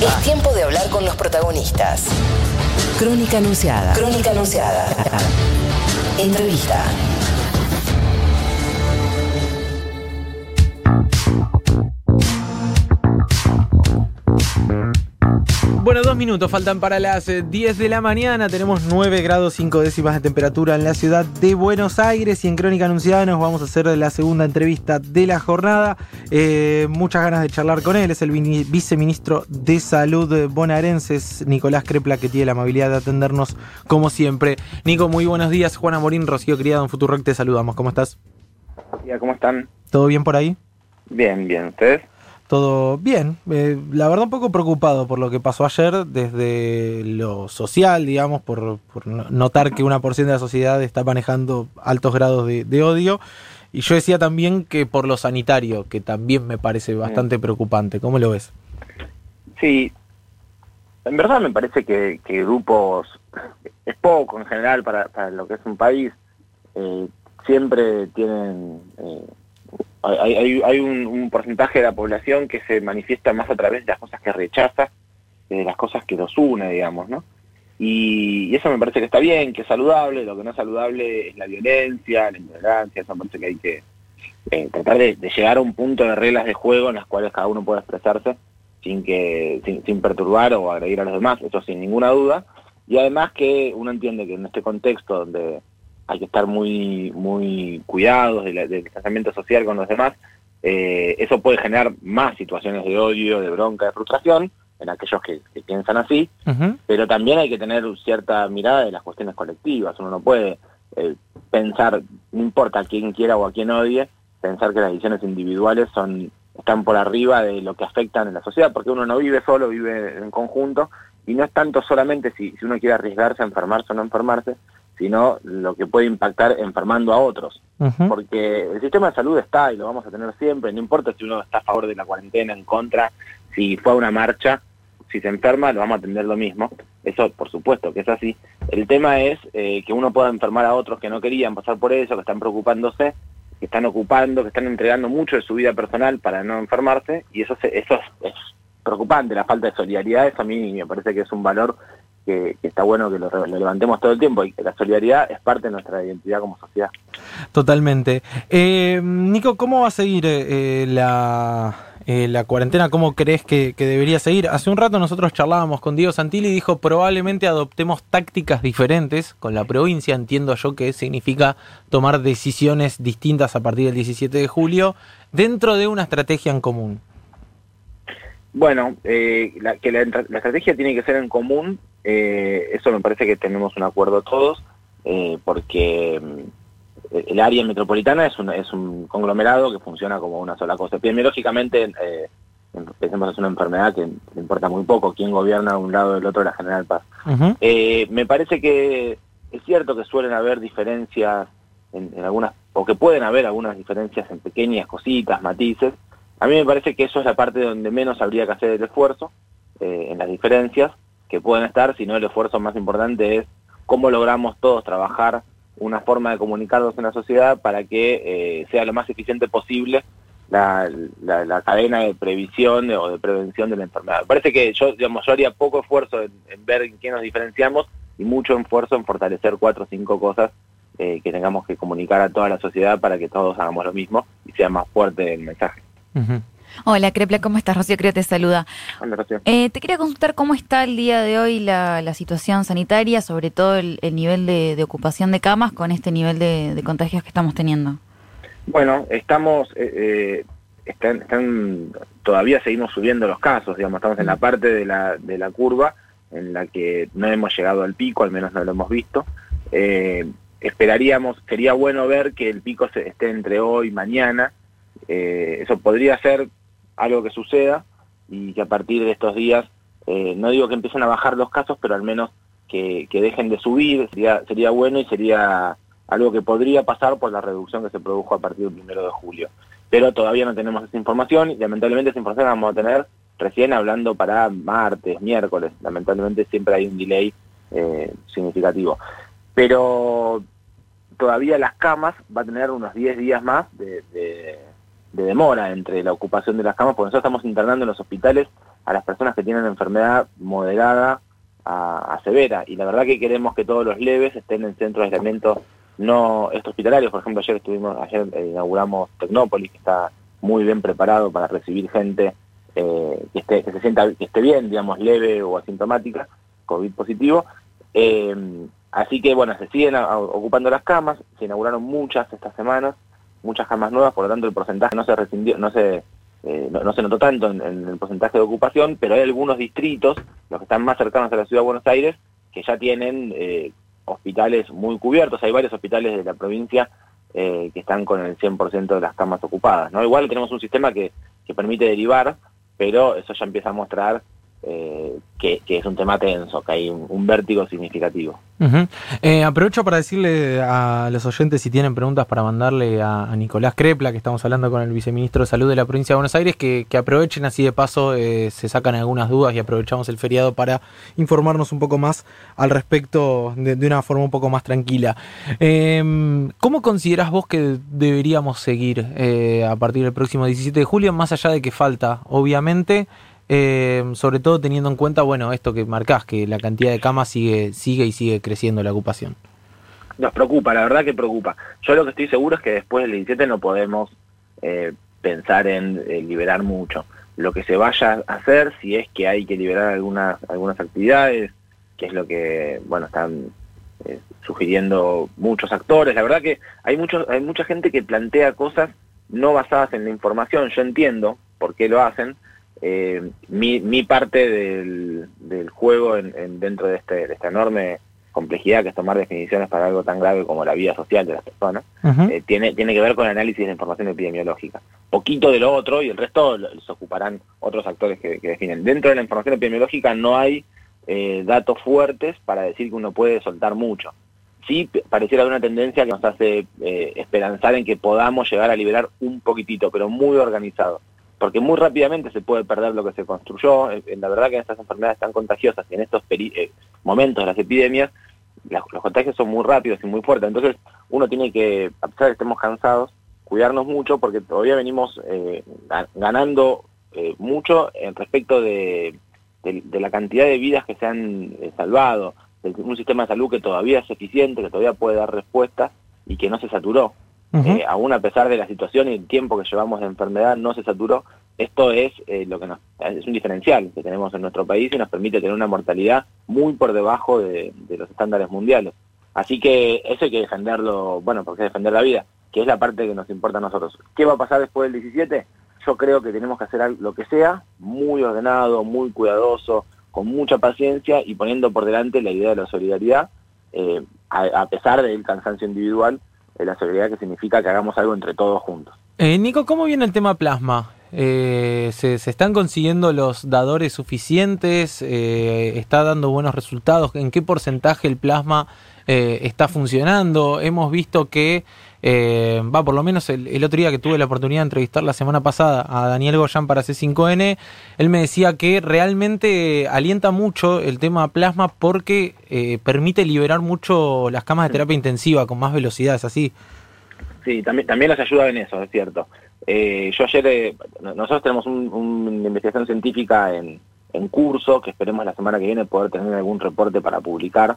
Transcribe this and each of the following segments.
Es tiempo de hablar con los protagonistas. Crónica anunciada. Crónica anunciada. Entrevista. Dos minutos faltan para las eh, 10 de la mañana. Tenemos 9 grados 5 décimas de temperatura en la ciudad de Buenos Aires y en Crónica Anunciada nos vamos a hacer la segunda entrevista de la jornada. Eh, muchas ganas de charlar con él. Es el viceministro de Salud bonaerenses, Nicolás Crepla, que tiene la amabilidad de atendernos como siempre. Nico, muy buenos días. Juana Morín, Rocío Criado en Futurock, te saludamos. ¿Cómo estás? ¿cómo están? ¿Todo bien por ahí? Bien, bien. ¿Ustedes? Todo bien. Eh, la verdad un poco preocupado por lo que pasó ayer desde lo social, digamos, por, por no- notar que una porción de la sociedad está manejando altos grados de, de odio. Y yo decía también que por lo sanitario, que también me parece bastante preocupante. ¿Cómo lo ves? Sí, en verdad me parece que, que grupos es poco en general para, para lo que es un país. Eh, siempre tienen... eh, hay hay, un, porcentaje de la población que se manifiesta más a través de las cosas que rechaza de las cosas que los une, digamos, ¿no? Y, y eso me parece que está bien, que es saludable. Lo que no es saludable es la violencia, la intolerancia. Eso me parece que hay que eh, tratar de, de llegar a un punto de reglas de juego en las cuales cada uno pueda expresarse sin que sin, sin perturbar o agredir a los demás, eso sin ninguna duda. Y además que uno entiende que en este contexto donde hay que estar muy muy cuidados de la- del distanciamiento social con los demás, eh, eso puede generar más situaciones de odio, de bronca, de frustración en aquellos que, que piensan así, pero también hay que tener cierta mirada de las cuestiones colectivas. Uno no puede eh, pensar, no importa a quién quiera o a quién odie, pensar que las decisiones individuales son están por arriba de lo que afectan en la sociedad, porque uno no vive solo, vive en conjunto, y no es tanto solamente si, si uno quiere arriesgarse a enfermarse o no enfermarse, sino lo que puede impactar enfermando a otros. Porque el sistema de salud está y lo vamos a tener siempre, no importa si uno está a favor de la cuarentena, en contra, si fue a una marcha, si se enferma, lo vamos a atender lo mismo. Eso, por supuesto, que es así. El tema es eh, que uno pueda enfermar a otros que no querían pasar por eso, que están preocupándose, que están ocupando, que están entregando mucho de su vida personal para no enfermarse, y eso, se- eso es, es preocupante, la falta de solidaridad, eso a mí me parece que es un valor que, que está bueno que lo, levantemos todo el tiempo, y que la solidaridad es parte de nuestra identidad como sociedad. Totalmente. Eh, Nico, ¿cómo va a seguir eh, la, eh, la cuarentena? ¿Cómo crees que, que debería seguir? Hace un rato nosotros charlábamos con Diego Santilli y dijo probablemente adoptemos tácticas diferentes con la provincia. Entiendo yo que significa tomar decisiones distintas a partir del 17 de julio dentro de una estrategia en común. Bueno, eh, la, que la estrategia tiene que ser en común, eh, eso me parece que tenemos un acuerdo todos, eh, porque mm, el área metropolitana es un, es un conglomerado que funciona como una sola cosa. Epidemiológicamente, eh, pensemos es una enfermedad que le importa muy poco quién gobierna de un lado o del otro de la General Paz. Eh, me parece que es cierto que suelen haber diferencias en, en algunas, o que pueden haber algunas diferencias en pequeñas cositas, matices. A mí me parece que eso es la parte donde menos habría que hacer el esfuerzo, eh, en las diferencias que pueden estar, sino el esfuerzo más importante es cómo logramos todos trabajar una forma de comunicarnos en la sociedad para que eh, sea lo más eficiente posible la, la- cadena de previsión o de prevención de la enfermedad. Me parece que yo, digamos, yo haría poco esfuerzo en, ver en qué nos diferenciamos y mucho esfuerzo en fortalecer cuatro o cinco cosas eh, que tengamos que comunicar a toda la sociedad para que todos hagamos lo mismo y sea más fuerte el mensaje. Hola, Crepla, ¿cómo estás? Rocío Creo te saluda. Hola, Rocío. Eh, te quería consultar cómo está el día de hoy la, la situación sanitaria, sobre todo el, el nivel de, de ocupación de camas con este nivel de, de contagios que estamos teniendo. Bueno, estamos, eh, eh, están, están, todavía seguimos subiendo los casos, digamos, estamos en la parte de la, de la curva en la que no hemos llegado al pico, al menos no lo hemos visto. Eh, esperaríamos, sería bueno ver que el pico se, esté entre hoy y mañana. Eh, eso podría ser algo que suceda y que a partir de estos días, eh, no digo que empiecen a bajar los casos, pero al menos que, que dejen de subir, sería, sería bueno y sería algo que podría pasar por la reducción que se produjo a partir del primero de julio. Pero todavía no tenemos esa información y lamentablemente esa información la vamos a tener recién hablando para martes, miércoles. Lamentablemente siempre hay un delay eh, significativo. Pero todavía las camas va a tener unos 10 días más de, de- de demora entre la ocupación de las camas, porque nosotros estamos internando en los hospitales a las personas que tienen enfermedad moderada a, severa. Y la verdad que queremos que todos los leves estén en centros de aislamiento no hospitalarios. Por ejemplo, ayer estuvimos, ayer eh, inauguramos Tecnópolis, que está muy bien preparado para recibir gente eh, que, esté, que se sienta que esté bien, digamos, leve o asintomática, COVID positivo. Eh, así que bueno, se siguen ocupando las camas, se inauguraron muchas estas semanas, muchas camas nuevas, por lo tanto el porcentaje no se rescindió, no se eh, no, se notó tanto en, el porcentaje de ocupación, pero hay algunos distritos, los que están más cercanos a la ciudad de Buenos Aires, que ya tienen eh, hospitales muy cubiertos. Hay varios hospitales de la provincia eh, que están con el 100% de las camas ocupadas. ¿no? Igual tenemos un sistema que, que permite derivar, pero eso ya empieza a mostrar eh, que, es un tema tenso, que hay un, vértigo significativo. Eh, aprovecho para decirle a los oyentes si tienen preguntas para mandarle a, Nicolás Crepla, que estamos hablando con el viceministro de Salud de la provincia de Buenos Aires, que, aprovechen así de paso, eh, se sacan algunas dudas y aprovechamos el feriado para informarnos un poco más al respecto de, de una forma un poco más tranquila. Em, ¿Cómo consideras vos que deberíamos seguir a partir del próximo 17 de julio, más allá de que falta, obviamente? Eh, sobre todo teniendo en cuenta, bueno, esto que marcás, que la cantidad de camas sigue, sigue y sigue creciendo la ocupación. Nos preocupa, la verdad que preocupa. Yo lo que estoy seguro es que después del 17 no podemos eh, pensar en eh, liberar mucho. Lo que se vaya a hacer, si es que hay que liberar algunas, algunas actividades, que es lo que, bueno, están sugiriendo muchos actores. La verdad que hay, muchos, hay mucha gente que plantea cosas no basadas en la información. Yo entiendo por qué lo hacen, eh, mi, mi, parte del, del juego en, dentro de, este, de esta enorme complejidad que es tomar definiciones para algo tan grave como la vida social de las personas, eh, tiene, tiene que ver con el análisis de información epidemiológica. Poquito de lo otro y el resto se ocuparán otros actores que, definen. Dentro de la información epidemiológica no hay eh, datos fuertes para decir que uno puede soltar mucho. Sí pareciera una tendencia que nos hace esperanzar en que podamos llegar a liberar un poquitito, pero muy organizado porque muy rápidamente se puede perder lo que se construyó. Eh, la verdad que en estas enfermedades tan contagiosas y en estos eh, momentos de las epidemias, los contagios son muy rápidos y muy fuertes. Entonces uno tiene que, a pesar de que estemos cansados, cuidarnos mucho porque todavía venimos eh, ganando mucho en respecto de, la cantidad de vidas que se han salvado, de un sistema de salud que todavía es eficiente, que todavía puede dar respuesta y que no se saturó. Eh, aún a pesar de la situación y el tiempo que llevamos de enfermedad, no se saturó. Esto es eh, lo que nos, es un diferencial que tenemos en nuestro país y nos permite tener una mortalidad muy por debajo de, los estándares mundiales. Así que eso hay que defenderlo, bueno, porque defender la vida, que es la parte que nos importa a nosotros. ¿Qué va a pasar después del 17? Yo creo que tenemos que hacer lo que sea, muy ordenado, muy cuidadoso, con mucha paciencia y poniendo por delante la idea de la solidaridad, eh, a pesar del cansancio individual la solidaridad que significa que hagamos algo entre todos juntos. Eh, Nico, ¿cómo viene el tema plasma? Eh, ¿se, están consiguiendo los dadores suficientes? Eh, ¿Está dando buenos resultados? ¿En qué porcentaje el plasma está funcionando? Hemos visto que eh, va, por lo menos el, otro día que tuve la oportunidad de entrevistar la semana pasada a Daniel Goyan para C5N, él me decía que realmente alienta mucho el tema plasma porque eh, permite liberar mucho las camas de terapia intensiva con más velocidad, ¿es así? Sí, también, también nos ayuda en eso, es cierto. Eh, yo ayer, nosotros tenemos una investigación científica en, en curso, que esperemos la semana que viene poder tener algún reporte para publicar,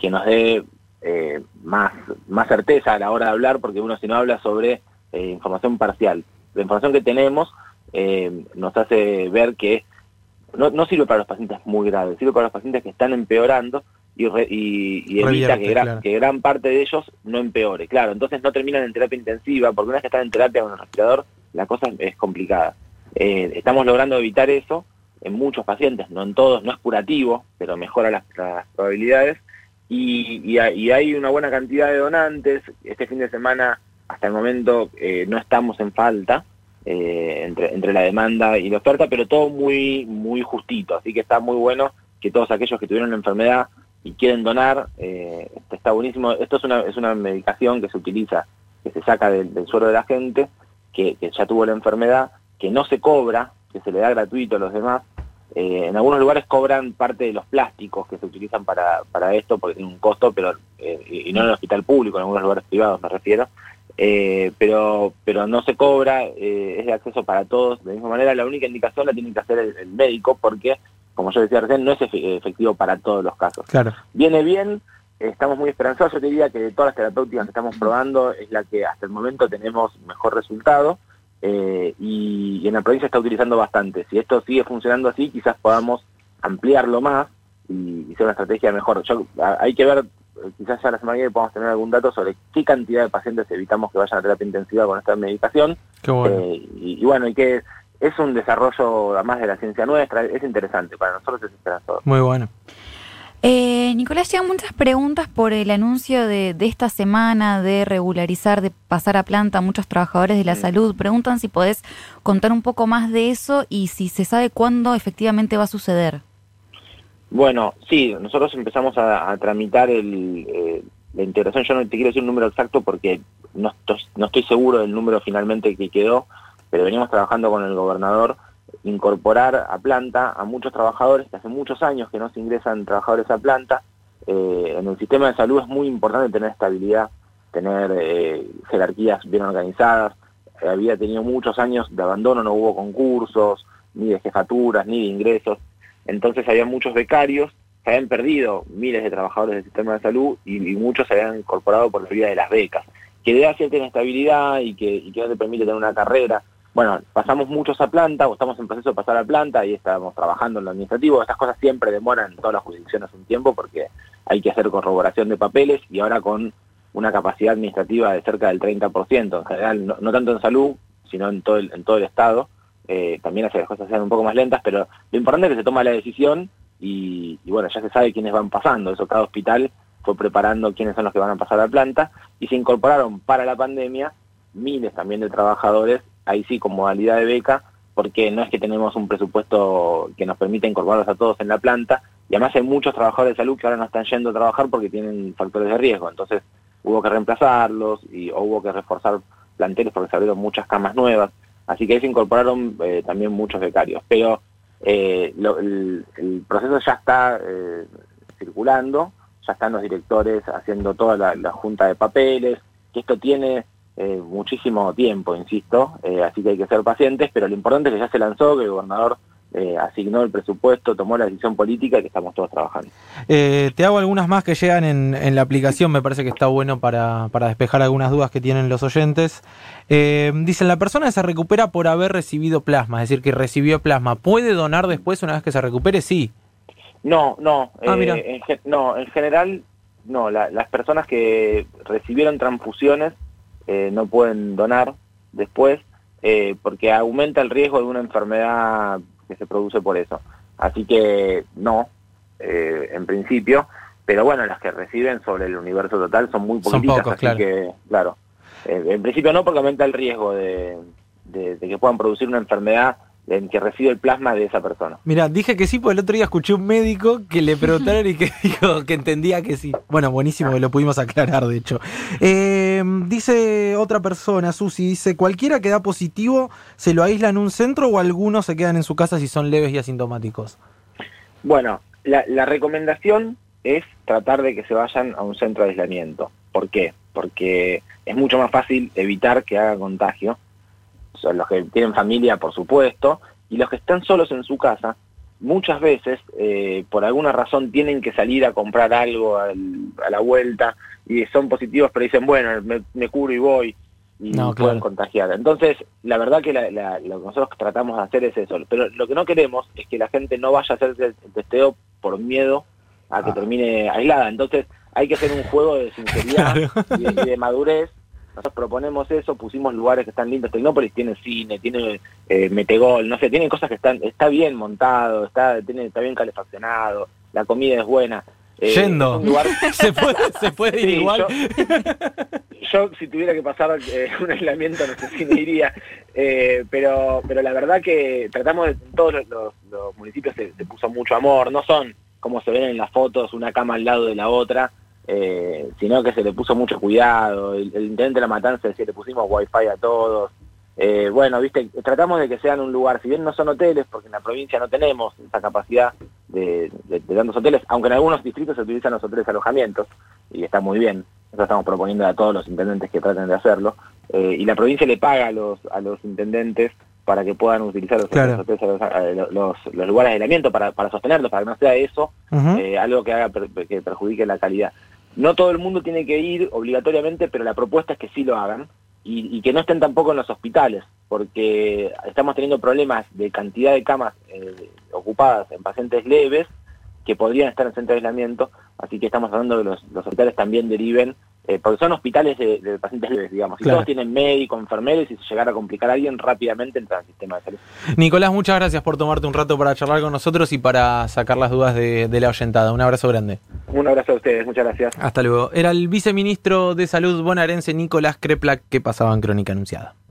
que nos dé eh, más, más certeza a la hora de hablar, porque uno si no habla sobre eh, información parcial. La información que tenemos eh, nos hace ver que no, no, sirve para los pacientes muy graves, sirve para los pacientes que están empeorando y, y, evita que, gran, que gran parte de ellos no empeore. Claro, entonces no terminan en terapia intensiva, porque una vez que están en terapia con el respirador, la cosa es complicada. estamos logrando evitar eso en muchos pacientes, no en todos, no es curativo, pero mejora las probabilidades y, hay una buena cantidad de donantes. Este fin de semana, hasta el momento, eh, no estamos en falta eh, entre, la demanda y la oferta, pero todo muy, muy justito. Así que está muy bueno que todos aquellos que tuvieron la enfermedad y quieren donar, eh, está buenísimo. Esto es una, es una medicación que se utiliza, que se saca del, suelo de la gente, que, que ya tuvo la enfermedad, que no se cobra, que se le da gratuito a los demás eh, en algunos lugares cobran parte de los plásticos que se utilizan para, para esto, porque tiene un costo, pero eh, y no en el hospital público, en algunos lugares privados me refiero. eh, pero, pero no se cobra, es de acceso para todos. De misma manera, la única indicación la tiene que hacer el, médico porque, como yo decía recién, no es efectivo para todos los casos. Claro. Viene bien, estamos muy esperanzados. Yo diría que de todas las terapéuticas que estamos probando es la que hasta el momento tenemos mejor resultado. Eh, y, en la provincia está utilizando bastante. Si esto sigue funcionando así, quizás podamos ampliarlo más y, y ser una estrategia mejor. Yo, hay que ver quizás ya la semana que viene podamos tener algún dato sobre qué cantidad de pacientes evitamos que vayan a terapia intensiva con esta medicación. Eh, y, bueno, y que es un desarrollo además de la ciencia nuestra, es interesante, para nosotros es esperanzador. Muy bueno. Eh, Nicolás, llegan muchas preguntas por el anuncio de, esta semana de regularizar, de pasar a planta a muchos trabajadores de la salud. Preguntan si podés contar un poco más de eso y si se sabe cuándo efectivamente va a suceder. Bueno, sí, nosotros empezamos a, tramitar el, eh, la integración. Yo no te quiero decir un número exacto porque no estoy, seguro del número finalmente que quedó, pero venimos trabajando con el gobernador incorporar a planta a muchos trabajadores que hace muchos años que no se ingresan trabajadores a planta. Eh, en el sistema de salud es muy importante tener estabilidad, tener eh, jerarquías bien organizadas. había tenido muchos años de abandono, no hubo concursos, ni de jefaturas, ni de ingresos. Entonces había muchos becarios, se habían perdido miles de trabajadores del sistema de salud y, muchos se habían incorporado por la vía de las becas, que da cierta y que, y que no te permite tener una carrera. Bueno, pasamos muchos a planta o estamos en proceso de pasar a planta y estamos trabajando en lo administrativo. Estas cosas siempre demoran en todas las jurisdicciones un tiempo porque hay que hacer corroboración de papeles y ahora con una capacidad administrativa de cerca del 30%, en general, no, tanto en salud, sino en todo el, en todo el Estado, eh, también hace que las cosas sean un poco más lentas, pero lo importante es que se toma la decisión y, bueno, ya se sabe quiénes van pasando, eso cada hospital fue preparando quiénes son los que van a pasar a la planta y se incorporaron para la pandemia miles también de trabajadores, ahí sí con modalidad de beca, porque no es que tenemos un presupuesto que nos permita incorporarlos a todos en la planta, y además hay muchos trabajadores de salud que ahora no están yendo a trabajar porque tienen factores de riesgo, entonces hubo que reemplazarlos y o hubo que reforzar planteles porque se abrieron muchas camas nuevas. Así que ahí se incorporaron eh, también muchos becarios. Pero eh, el, proceso ya está eh, circulando, ya están los directores haciendo toda la, junta de papeles, que esto tiene muchísimo tiempo, insisto, así que hay que ser pacientes, pero lo importante es que ya se lanzó, que el gobernador eh, asignó el presupuesto, tomó la decisión política y que estamos todos trabajando. Eh, te hago algunas más que llegan en, la aplicación, me parece que está bueno para, despejar algunas dudas que tienen los oyentes. Eh, dicen, la persona se recupera por haber recibido plasma, es decir, que recibió plasma. ¿Puede donar después una vez que se recupere? Sí. No, no. Ah, en, no, en general, no. las personas que recibieron transfusiones no pueden donar después porque aumenta el riesgo de una enfermedad que se produce por eso. Así que no, eh, en principio, pero bueno, las que reciben sobre el universo total son muy poquitas, así que, claro, eh, en principio no porque aumenta el riesgo de, de que puedan producir una enfermedad en que recibe el plasma de esa persona. Mira, dije que sí, porque el otro día escuché un médico que le preguntaron y que dijo que entendía que sí. Bueno, buenísimo que lo pudimos aclarar, de hecho. Eh, dice otra persona, Susi, dice, ¿cualquiera que da positivo se lo aísla en un centro o algunos se quedan en su casa si son leves y asintomáticos? Bueno, la, la recomendación es tratar de que se vayan a un centro de aislamiento. ¿Por qué? Porque es mucho más fácil evitar que haga contagio son los que tienen familia, por supuesto, y los que están solos en su casa, muchas veces, eh, por alguna razón, tienen que salir a comprar algo a la vuelta y son positivos, pero dicen, bueno, me, curo y voy y pueden contagiar. Entonces, la verdad que lo que nosotros tratamos de hacer es eso, pero lo que no queremos es que la gente no vaya a hacer el testeo por miedo a que ah. termine aislada. Entonces, hay que hacer un juego de sinceridad y de madurez nosotros proponemos eso, pusimos lugares que están lindos. Tecnópolis tiene cine, tiene eh, metegol, no sé, tienen cosas que están, está bien montado, está, tiene, está bien calefaccionado, la comida es buena. Eh, Yendo. ¿Se, puede, se puede ir igual. Yo, si tuviera que pasar eh, un aislamiento no sé si me iría, eh, pero, pero la verdad que tratamos de, en todos los, municipios se, se puso mucho amor, no son como se ven en las fotos, una cama al lado de la otra, eh, sino que se le puso mucho cuidado. El, intendente de la matanza decía, le pusimos wifi a todos. Eh, bueno, viste, tratamos de que sean un lugar, si bien no son hoteles, porque en la provincia no tenemos esa capacidad de, de, tantos hoteles, aunque en algunos distritos se utilizan los hoteles alojamientos, y está muy bien. nosotros estamos proponiendo a todos los intendentes que traten de hacerlo, eh, y la provincia le paga a los, a los intendentes para que puedan utilizar los, Claro. hoteles, eh, los, los- los lugares de aislamiento para, para sostenerlos, para que no sea eso eh, algo que haga que perjudique la calidad. No todo el mundo tiene que ir obligatoriamente, pero la propuesta es que sí lo hagan y, que no estén tampoco en los hospitales, porque estamos teniendo problemas de cantidad de camas eh, ocupadas en pacientes leves que podrían estar en centro de aislamiento, así que estamos hablando de los, los hospitales también deriven, eh, porque son hospitales de, de pacientes leves, digamos, y Claro. todos tienen médico, enfermeros, y si llegara a complicar a alguien, rápidamente entra al sistema de salud. Nicolás, muchas gracias por tomarte un rato para charlar con nosotros y para sacar las dudas de, de la oyentada. Un abrazo grande. Un abrazo a ustedes, muchas gracias. Hasta luego. Era el viceministro de Salud bonaerense Nicolás Kreplak que pasaba en Crónica Anunciada.